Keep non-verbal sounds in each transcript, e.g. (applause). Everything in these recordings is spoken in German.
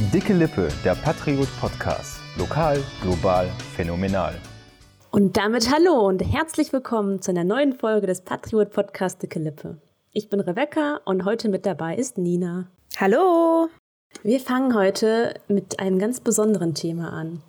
Dicke Lippe, der Patriot Podcast. Lokal, global, phänomenal. Und damit hallo und herzlich willkommen zu einer neuen Folge des Patriot Podcast Dicke Lippe. Ich bin Rebecca und heute mit dabei ist Nina. Hallo! Wir fangen heute mit einem ganz besonderen Thema an.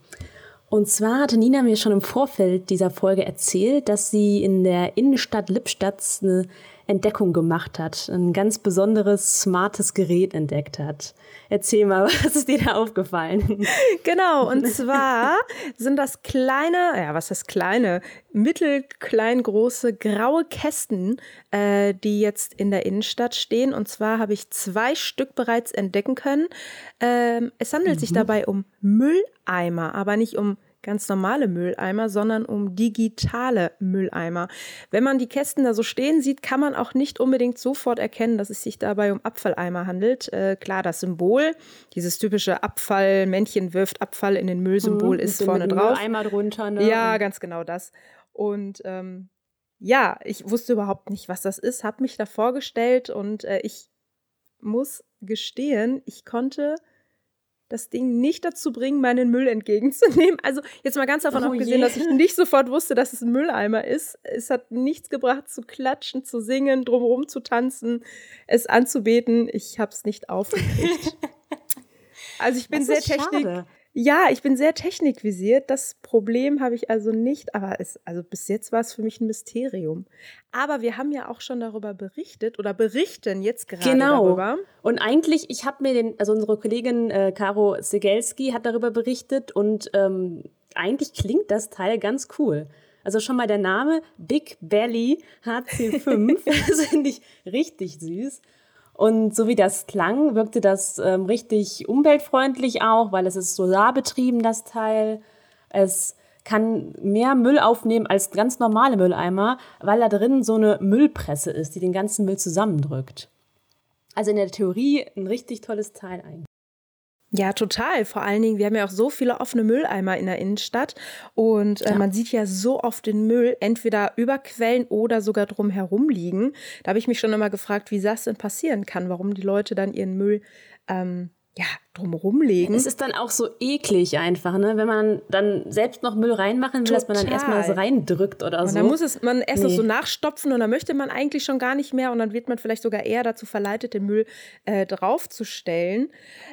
Und zwar hatte Nina mir schon im Vorfeld dieser Folge erzählt, dass sie in der Innenstadt Lippstadt eine Entdeckung gemacht hat, ein ganz besonderes, smartes Gerät entdeckt hat. Erzähl mal, (laughs) was ist dir da aufgefallen? (laughs) Genau, und zwar sind das kleine, ja, was heißt kleine, mittelklein große graue Kästen, äh, die jetzt in der Innenstadt stehen. Und zwar habe ich zwei Stück bereits entdecken können. Ähm, es handelt mhm. sich dabei um Mülleimer, aber nicht um ganz normale Mülleimer, sondern um digitale Mülleimer. Wenn man die Kästen da so stehen sieht, kann man auch nicht unbedingt sofort erkennen, dass es sich dabei um Abfalleimer handelt. Äh, klar, das Symbol, dieses typische Abfall, Männchen wirft Abfall in den Müll-Symbol mhm, ist vorne drauf. Mülleimer drunter, ne? Ja, ganz genau das. Und ähm, ja, ich wusste überhaupt nicht, was das ist, habe mich da vorgestellt und äh, ich muss gestehen, ich konnte das Ding nicht dazu bringen, meinen Müll entgegenzunehmen. (laughs) Also jetzt mal ganz davon oh abgesehen, je. dass ich nicht sofort wusste, dass es ein Mülleimer ist. Es hat nichts gebracht, zu klatschen, zu singen, drumherum zu tanzen, es anzubeten. Ich habe es nicht aufgekriegt. (laughs) also ich bin sehr technik. Schade. Ja, ich bin sehr technikvisiert. Das Problem habe ich also nicht, aber es, also bis jetzt war es für mich ein Mysterium. Aber wir haben ja auch schon darüber berichtet oder berichten jetzt gerade genau. darüber. Und eigentlich, ich habe mir den, also unsere Kollegin äh, Caro Segelski hat darüber berichtet und ähm, eigentlich klingt das Teil ganz cool. Also schon mal der Name Big Belly HC5, (laughs) das finde ich richtig süß. Und so wie das klang, wirkte das ähm, richtig umweltfreundlich auch, weil es ist solarbetrieben, das Teil. Es kann mehr Müll aufnehmen als ganz normale Mülleimer, weil da drin so eine Müllpresse ist, die den ganzen Müll zusammendrückt. Also in der Theorie ein richtig tolles Teil eigentlich. Ja, total. Vor allen Dingen, wir haben ja auch so viele offene Mülleimer in der Innenstadt und äh, ja. man sieht ja so oft den Müll entweder über Quellen oder sogar drumherum liegen. Da habe ich mich schon immer gefragt, wie das denn passieren kann, warum die Leute dann ihren Müll ähm, ja, drumherum legen. Es ist dann auch so eklig einfach, ne? Wenn man dann selbst noch Müll reinmachen will, Total. dass man dann erstmal das reindrückt oder und so. Dann muss es man erst nee. so nachstopfen und dann möchte man eigentlich schon gar nicht mehr und dann wird man vielleicht sogar eher dazu verleitet, den Müll äh, draufzustellen.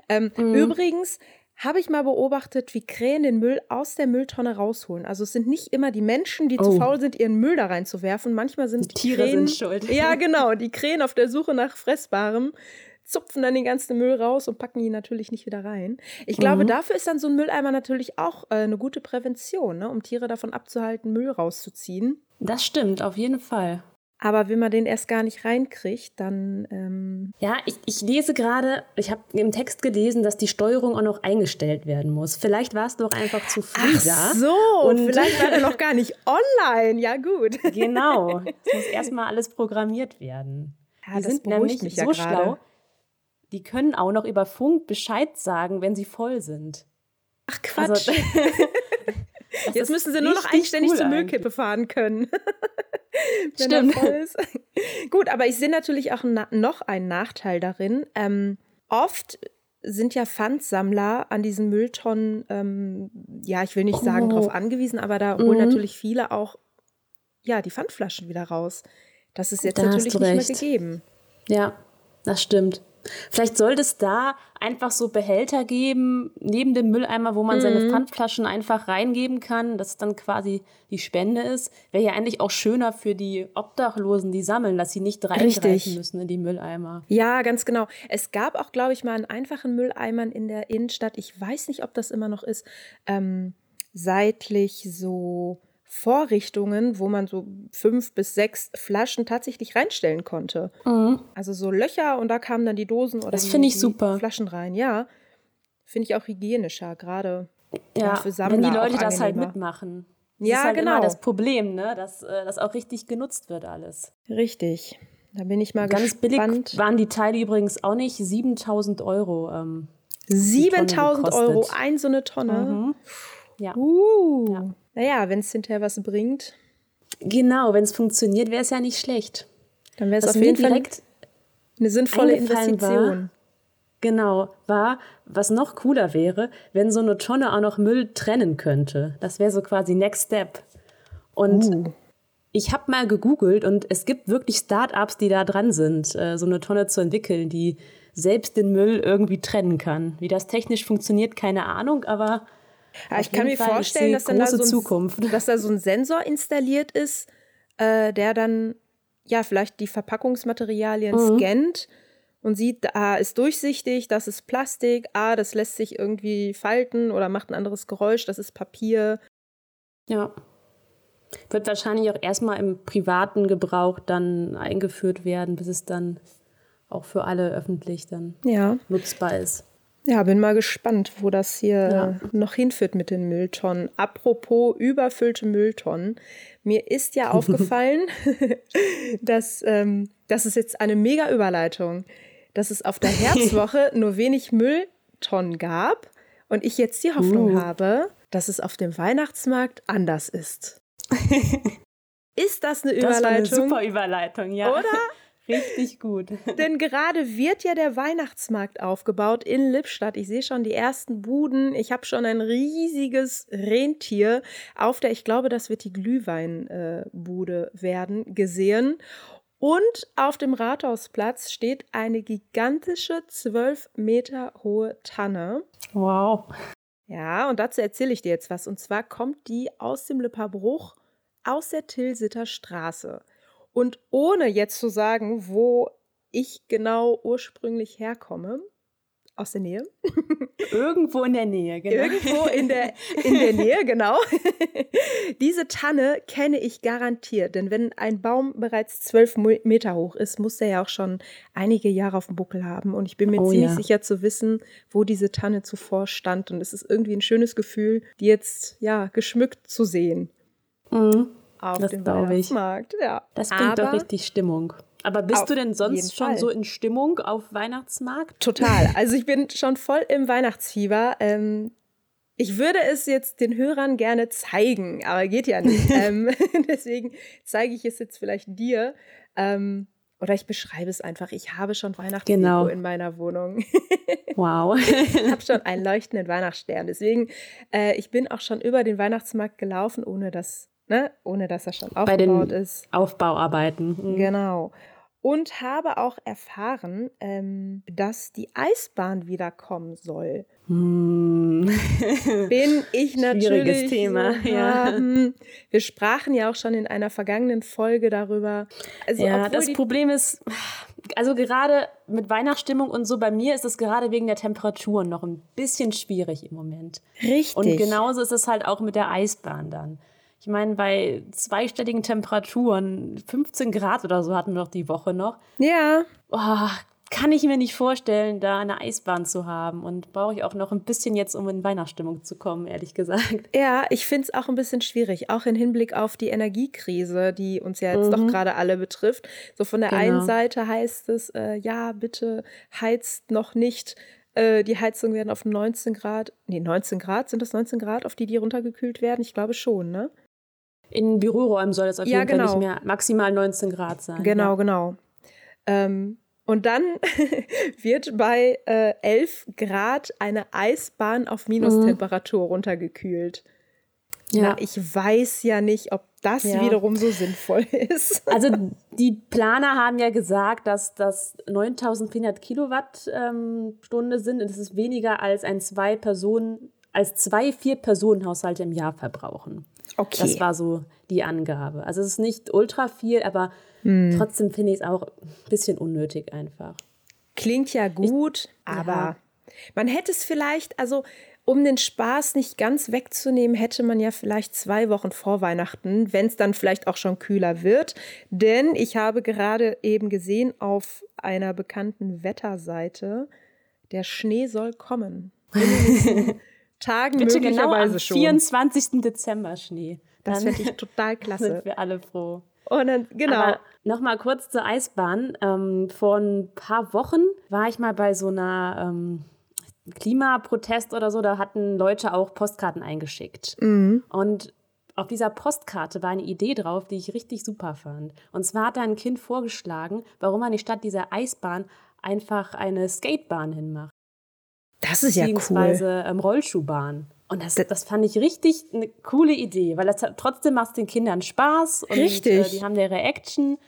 Ähm, mhm. Übrigens habe ich mal beobachtet, wie Krähen den Müll aus der Mülltonne rausholen. Also es sind nicht immer die Menschen, die oh. zu faul sind, ihren Müll da reinzuwerfen. Manchmal sind die Tiere Krähen, sind schuld. Ja, (laughs) genau. Die Krähen auf der Suche nach Fressbarem zupfen dann den ganzen Müll raus und packen ihn natürlich nicht wieder rein. Ich glaube, mhm. dafür ist dann so ein Mülleimer natürlich auch äh, eine gute Prävention, ne? um Tiere davon abzuhalten, Müll rauszuziehen. Das stimmt, auf jeden Fall. Aber wenn man den erst gar nicht reinkriegt, dann. Ähm ja, ich, ich lese gerade, ich habe im Text gelesen, dass die Steuerung auch noch eingestellt werden muss. Vielleicht war es doch einfach zu früh Ach da. so, und vielleicht war er noch gar nicht (laughs) online. Ja, gut. Genau. Es muss erstmal alles programmiert werden. Ja, die sind nämlich so ja schlau die können auch noch über Funk Bescheid sagen, wenn sie voll sind. Ach Quatsch. (laughs) Also, Jetzt müssen sie nur noch eigenständig cool zur Müllkippe fahren können. (laughs) Stimmt. (laughs) Gut, aber ich sehe natürlich auch noch einen Nachteil darin. Ähm, oft sind ja Pfandsammler an diesen Mülltonnen, ähm, ja, ich will nicht sagen, oh. darauf angewiesen, aber da holen mhm. natürlich viele auch ja, die Pfandflaschen wieder raus. Das ist jetzt da natürlich nicht mehr gegeben. Ja, das stimmt. Vielleicht sollte es da einfach so Behälter geben, neben dem Mülleimer, wo man mhm. seine Pfandflaschen einfach reingeben kann, dass dann quasi die Spende ist. Wäre ja eigentlich auch schöner für die Obdachlosen, die sammeln, dass sie nicht reingreifen müssen in die Mülleimer. Ja, ganz genau. Es gab auch, glaube ich, mal einen einfachen Mülleimern in der Innenstadt. Ich weiß nicht, ob das immer noch ist. Ähm, seitlich so Vorrichtungen, wo man so fünf bis sechs Flaschen tatsächlich reinstellen konnte. Mhm. Also so Löcher und da kamen dann die Dosen oder das die, ich super. Flaschen rein. Ja, finde ich auch hygienischer, gerade ja, für Sammler. Wenn die Leute das halt mitmachen. Das ja, ist halt genau. immer das Problem, ne? dass äh, das auch richtig genutzt wird alles. Richtig. Da bin ich mal Ganz gespannt. billig waren die Teile übrigens auch nicht. 7000 Euro. Ähm, 7000 Euro, ein so eine Tonne. Mhm. Ja. Uh. ja. Naja, wenn es hinterher was bringt. Genau, wenn es funktioniert, wäre es ja nicht schlecht. Dann wäre es auf jeden Fall eine sinnvolle Investition. War, Genau, war, was noch cooler wäre, wenn so eine Tonne auch noch Müll trennen könnte. Das wäre so quasi Next Step. Und uh. ich habe mal gegoogelt und es gibt wirklich Startups, die da dran sind, äh, so eine Tonne zu entwickeln, die selbst den Müll irgendwie trennen kann. Wie das technisch funktioniert, keine Ahnung, aber ja, ich kann mir Fall vorstellen, dass, dann da so ein, Zukunft. dass da so ein Sensor installiert ist, äh, der dann ja vielleicht die Verpackungsmaterialien mhm. scannt und sieht, ah, ist durchsichtig, das ist Plastik, ah, das lässt sich irgendwie falten oder macht ein anderes Geräusch, das ist Papier. Ja. Wird wahrscheinlich auch erstmal im privaten Gebrauch dann eingeführt werden, bis es dann auch für alle öffentlich dann ja. nutzbar ist. Ja, bin mal gespannt, wo das hier ja. noch hinführt mit den Mülltonnen. Apropos überfüllte Mülltonnen. Mir ist ja (laughs) aufgefallen, (laughs) dass ähm, das ist jetzt eine mega Überleitung dass es auf der (laughs) Herbstwoche nur wenig Mülltonnen gab und ich jetzt die Hoffnung uh. habe, dass es auf dem Weihnachtsmarkt anders ist. ist das eine Überleitung? Das eine super Überleitung, ja. Oder? Richtig gut. (laughs) Denn gerade wird ja der Weihnachtsmarkt aufgebaut in Lippstadt. Ich sehe schon die ersten Buden. Ich habe schon ein riesiges Rentier auf der, ich glaube, das wird die Glühweinbude werden, gesehen. Und auf dem Rathausplatz steht eine gigantische, zwölf Meter hohe Tanne. Wow. Ja, und dazu erzähle ich dir jetzt was. Und zwar kommt die aus dem Lipperbruch aus der Tilsiter Straße. Und ohne jetzt zu sagen, wo ich genau ursprünglich herkomme, aus der Nähe. (laughs) Irgendwo in der Nähe, genau. Irgendwo in der, in der (laughs) Nähe, genau. (laughs) Diese Tanne kenne ich garantiert, denn wenn ein Baum bereits zwölf Meter hoch ist, muss er ja auch schon einige Jahre auf dem Buckel haben. Und ich bin mir oh, ziemlich ja. sicher zu wissen, wo diese Tanne zuvor stand. Und es ist irgendwie ein schönes Gefühl, die jetzt ja geschmückt zu sehen. Mhm. Auf das dem Weihnachtsmarkt, ja. Das bringt Aber, doch richtig Stimmung. Aber bist du denn sonst schon Fall. so in Stimmung auf Weihnachtsmarkt? Total. Also ich bin schon voll im Weihnachtsfieber. Ähm, ich würde es jetzt den Hörern gerne zeigen, aber geht ja nicht. (laughs) ähm, (laughs) deswegen zeige ich es jetzt vielleicht dir. Ähm, oder ich beschreibe es einfach. Ich habe schon Weihnachtsdeko genau. in meiner Wohnung. (laughs) wow. ich habe schon einen leuchtenden Weihnachtsstern. Deswegen, äh, ich bin auch schon über den Weihnachtsmarkt gelaufen, ohne dass, ne, ohne dass er schon aufgebaut Bei den ist. Aufbauarbeiten. Mhm. Genau und habe auch erfahren, ähm, dass die Eisbahn wieder kommen soll. Hm. (laughs) (laughs) Bin ich natürlich. Schwieriges Thema, ja. Hm. Wir sprachen ja auch schon in einer vergangenen Folge darüber. Also, ja, das Problem ist, also gerade mit Weihnachtsstimmung und so, bei mir ist es gerade wegen der Temperaturen noch ein bisschen schwierig im Moment. Richtig. Und genauso ist es halt auch mit der Eisbahn dann. Ich meine, bei zweistelligen Temperaturen, 15 Grad oder so hatten wir noch die Woche noch. Ja. Oh, kann ich mir nicht vorstellen, da eine Eisbahn zu haben. Und brauche ich auch noch ein bisschen jetzt, um in Weihnachtsstimmung zu kommen, ehrlich gesagt. Ja, ich finde es auch ein bisschen schwierig, auch im Hinblick auf die Energiekrise, die uns ja jetzt mhm. doch gerade alle betrifft. So von der genau. einen Seite heißt es, äh, ja, bitte heizt noch nicht äh, die Heizungen werden auf 19 Grad, nee, 19 Grad, sind das 19 Grad, auf die die runtergekühlt werden? Ich glaube schon, ne? In Büroräumen soll es auf ja, jeden genau. Fall nicht mehr maximal 19 Grad sein. Genau, ja. genau. Ähm, und dann (laughs) wird bei äh, 11 Grad eine Eisbahn auf Minustemperatur mhm. runtergekühlt. Ja. Na, ich weiß ja nicht, ob das ja. wiederum so sinnvoll (laughs) ist. Also die Planer haben ja gesagt, dass das 9400 Kilowattstunde ähm, sind und das ist weniger als ein zwei Personen, als zwei Vier-Personen-Haushalte im Jahr verbrauchen. Okay. Das war so die Angabe. Also es ist nicht ultra viel, aber hm. trotzdem finde ich es auch ein bisschen unnötig einfach. Klingt ja gut, ich, aber ja. man hätte es vielleicht, also um den Spaß nicht ganz wegzunehmen, hätte man ja vielleicht zwei Wochen vor Weihnachten, wenn es dann vielleicht auch schon kühler wird. Denn ich habe gerade eben gesehen auf einer bekannten Wetterseite, der Schnee soll kommen. (laughs) Tagen Bitte möglicherweise genau am schon. 24. Dezember Schnee. Das finde ich (laughs) total klasse. sind wir alle froh. Und dann, genau. Nochmal kurz zur Eisbahn. Ähm, vor ein paar Wochen war ich mal bei so einer ähm, Klimaprotest oder so. Da hatten Leute auch Postkarten eingeschickt. Mhm. Und auf dieser Postkarte war eine Idee drauf, die ich richtig super fand. Und zwar hat da ein Kind vorgeschlagen, warum man nicht statt dieser Eisbahn einfach eine Skatebahn hinmacht. Das ist ja cool. beziehungsweise ähm, Rollschuhbahn. Und das, das fand ich richtig eine coole Idee, weil das hat, trotzdem macht es den Kindern Spaß und Richtig. Äh, die haben ihre Action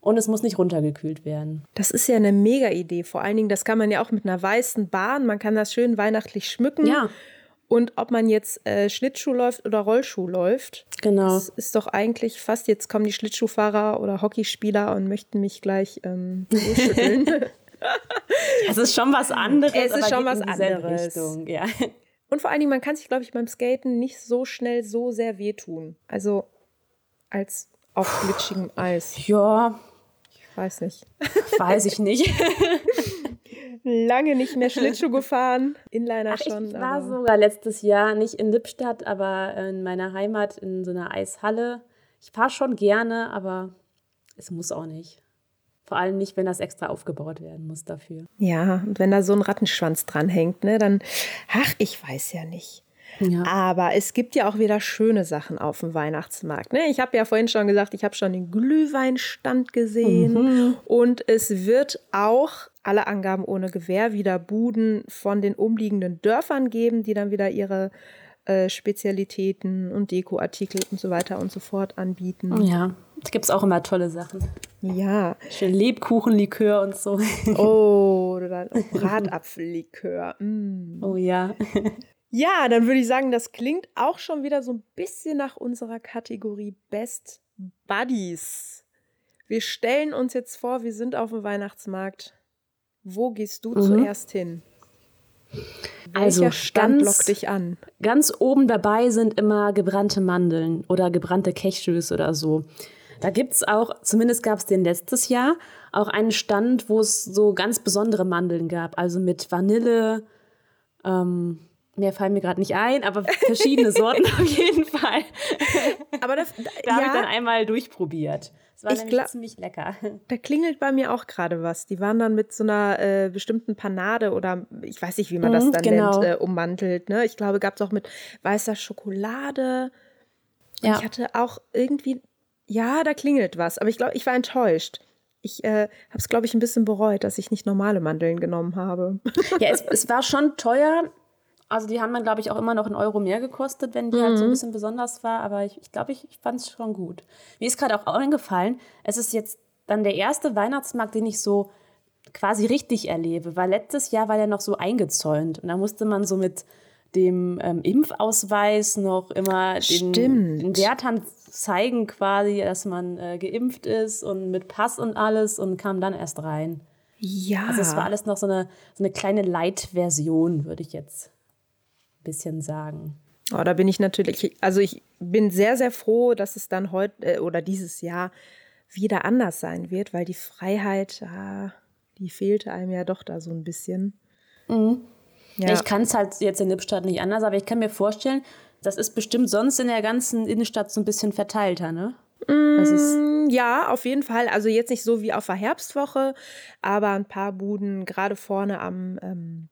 und es muss nicht runtergekühlt werden. Das ist ja eine mega Idee. Vor allen Dingen, das kann man ja auch mit einer weißen Bahn, man kann das schön weihnachtlich schmücken. Ja, Und ob man jetzt äh, Schlittschuh läuft oder Rollschuh läuft, genau. das ist doch eigentlich fast, jetzt kommen die Schlittschuhfahrer oder Hockeyspieler und möchten mich gleich ähm, (laughs) losschütteln. (laughs) Es ist schon was anderes. Es ist schon was anderes. Richtung. Ja. und vor allen Dingen, man kann sich, glaube ich, beim Skaten nicht so schnell so sehr wehtun. Also als auf glitschigem Eis. ja, Ich weiß nicht. (laughs) weiß ich nicht. (laughs) Lange nicht mehr Schlittschuh gefahren. Inliner Ach, ich schon. war aber- sogar letztes Jahr nicht in Lippstadt, aber in meiner Heimat in so einer Eishalle. Ich fahre schon gerne, aber es muss auch nicht. Vor allem nicht, wenn das extra aufgebaut werden muss dafür. Ja, und wenn da so ein Rattenschwanz dranhängt, ne, dann, ach, ich weiß ja nicht. Ja. Aber es gibt ja auch wieder schöne Sachen auf dem Weihnachtsmarkt. Ne? Ich habe ja vorhin schon gesagt, ich habe schon den Glühweinstand gesehen. Und es wird auch, alle Angaben ohne Gewähr, wieder Buden von den umliegenden Dörfern geben, die dann wieder ihre äh, Spezialitäten und Dekoartikel und so weiter und so fort anbieten. Ja, da gibt es auch immer tolle Sachen. Ja. Schön Lebkuchenlikör und so. (laughs) Oh, oder Bratapfellikör. Mm. Oh ja. (laughs) Ja, dann würde ich sagen, das klingt auch schon wieder so ein bisschen nach unserer Kategorie Best Buddies. Wir stellen uns jetzt vor, wir sind auf dem Weihnachtsmarkt. Wo gehst du Mhm. zuerst hin? Also Welcher Stand ganz- lockt dich an? Ganz oben dabei sind immer gebrannte Mandeln oder gebrannte Cashews oder so. Da gibt es auch, zumindest gab es den letztes Jahr, auch einen Stand, wo es so ganz besondere Mandeln gab. Also mit Vanille, ähm, mehr fallen mir gerade nicht ein, aber verschiedene Sorten (laughs) auf jeden Fall. Aber da, Da habe ich dann ja, einmal durchprobiert. Das war Ich nämlich glaub- ziemlich lecker. (laughs) da klingelt bei mir auch gerade was. Die waren dann mit so einer äh, bestimmten Panade oder ich weiß nicht, wie man das Mhm, dann genau. nennt, äh, ummantelt. Ne? Ich glaube, gab es auch mit weißer Schokolade. Und Ja. ich hatte auch irgendwie, ja, da klingelt was, aber ich glaube, ich war enttäuscht. Ich äh, habe es, glaube ich, ein bisschen bereut, dass ich nicht normale Mandeln genommen habe. Ja, es, es war schon teuer. Also die haben dann, glaube ich, auch immer noch einen Euro mehr gekostet, wenn die halt so ein bisschen besonders war. Aber ich, ich glaube, ich, ich fand es schon gut. Mir ist gerade auch eingefallen, es ist jetzt dann der erste Weihnachtsmarkt, den ich so quasi richtig erlebe. Weil letztes Jahr war der noch so eingezäunt. Und da musste man so mit dem ähm, Impfausweis noch immer den, Stimmt. den Wärtern zeigen quasi, dass man äh, geimpft ist und mit Pass und alles und kam dann erst rein. Ja. Also es war alles noch so eine, so eine kleine Light-Version, würde ich jetzt bisschen sagen. Oh, da bin ich natürlich, also ich bin sehr, sehr froh, dass es dann heute äh, oder dieses Jahr wieder anders sein wird, weil die Freiheit, ah, die fehlte einem ja doch da so ein bisschen. Ja. Ich kann es halt jetzt in Lippstadt nicht anders, aber ich kann mir vorstellen, das ist bestimmt sonst in der ganzen Innenstadt so ein bisschen verteilter, ne? Mm, Ja, auf jeden Fall. Also jetzt nicht so wie auf der Herbstwoche, aber ein paar Buden, gerade vorne am, ähm,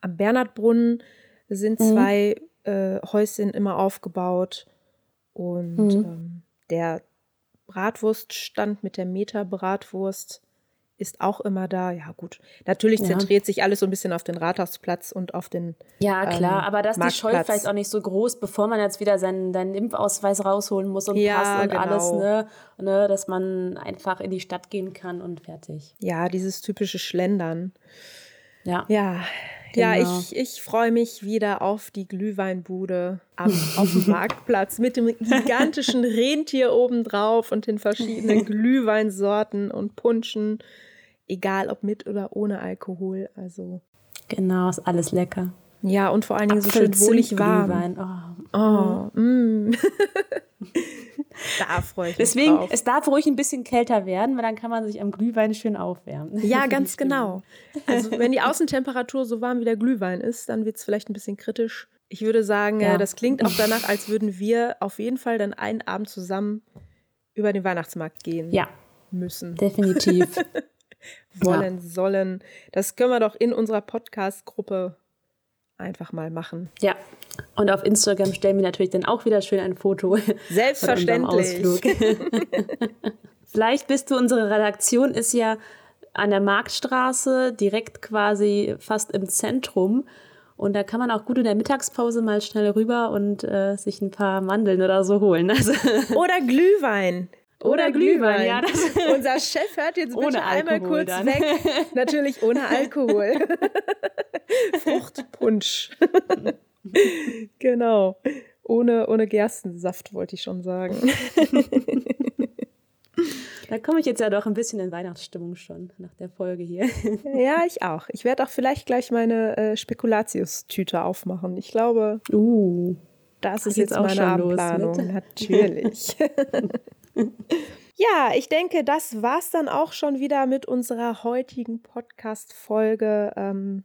am Bernhardbrunnen, sind zwei äh, Häuschen immer aufgebaut. Und ähm, der Bratwurststand mit der Meter-Bratwurst ist auch immer da. Ja, gut. Natürlich Ja. zentriert sich alles so ein bisschen auf den Rathausplatz und auf den. ja, klar, ähm, aber dass die Scheu vielleicht auch nicht so groß, bevor man jetzt wieder seinen, seinen Impfausweis rausholen muss und Ja, Pass und genau. alles, ne? ne? Dass man einfach in die Stadt gehen kann und fertig. Ja, dieses typische Schlendern. Ja. Ja, ja, Genau. ich, ich freue mich wieder auf die Glühweinbude am, auf dem (laughs) Marktplatz mit dem gigantischen Rentier obendrauf und den verschiedenen (laughs) Glühweinsorten und Punschen, egal ob mit oder ohne Alkohol. Also Genau, ist alles lecker. ja, und vor allen Dingen so schön wohlig warm. Apfel-Zimt-Glühwein, Oh. Oh, mm. (laughs) da freue ich mich Deswegen, drauf. es darf ruhig ein bisschen kälter werden, weil dann kann man sich am Glühwein schön aufwärmen. Ja, (laughs) ganz genau. Also wenn die Außentemperatur so warm wie der Glühwein ist, dann wird es vielleicht ein bisschen kritisch. Ich würde sagen, Ja. das klingt auch danach, als würden wir auf jeden Fall dann einen Abend zusammen über den Weihnachtsmarkt gehen Ja, müssen, definitiv. (laughs) wollen, sollen. Das können wir doch in unserer Podcast-Gruppe einfach mal machen. ja. Und auf Instagram stellen wir natürlich dann auch wieder schön ein Foto Selbstverständlich. von Ausflug. (laughs) Vielleicht bist du, unsere Redaktion ist ja an der Marktstraße, direkt quasi fast im Zentrum. Und da kann man auch gut in der Mittagspause mal schnell rüber und äh, sich ein paar Mandeln oder so holen. Also (laughs) oder Glühwein. Oder, oder Glühwein, Glühwein, ja. (laughs) Unser Chef hört jetzt bitte einmal kurz dann. weg. Natürlich ohne Alkohol. Fruchtpunsch. Genau. Ohne, ohne Gerstensaft wollte ich schon sagen. (laughs) Da komme ich jetzt ja doch ein bisschen in Weihnachtsstimmung schon nach der Folge hier. Ja, ich auch. Ich werde auch vielleicht gleich meine äh, Spekulatius-Tüte aufmachen. Ich glaube, uh, das ist jetzt, jetzt meine Abendplanung. (laughs) Natürlich. ja, ich denke, das war es dann auch schon wieder mit unserer heutigen Podcast-Folge. Ähm,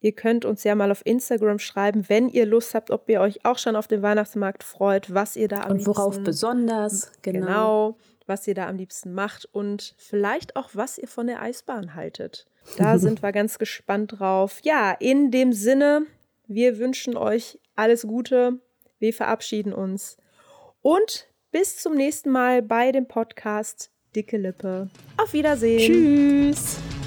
Ihr könnt uns ja mal auf Instagram schreiben, wenn ihr Lust habt, ob ihr euch auch schon auf den Weihnachtsmarkt freut, was ihr da am Und worauf liebsten, besonders, genau. genau, was ihr da am liebsten macht und vielleicht auch, was ihr von der Eisbahn haltet. Da (laughs) sind wir ganz gespannt drauf. Ja, in dem Sinne, wir wünschen euch alles Gute. Wir verabschieden uns und bis zum nächsten Mal bei dem Podcast Dicke Lippe. Auf Wiedersehen. Tschüss.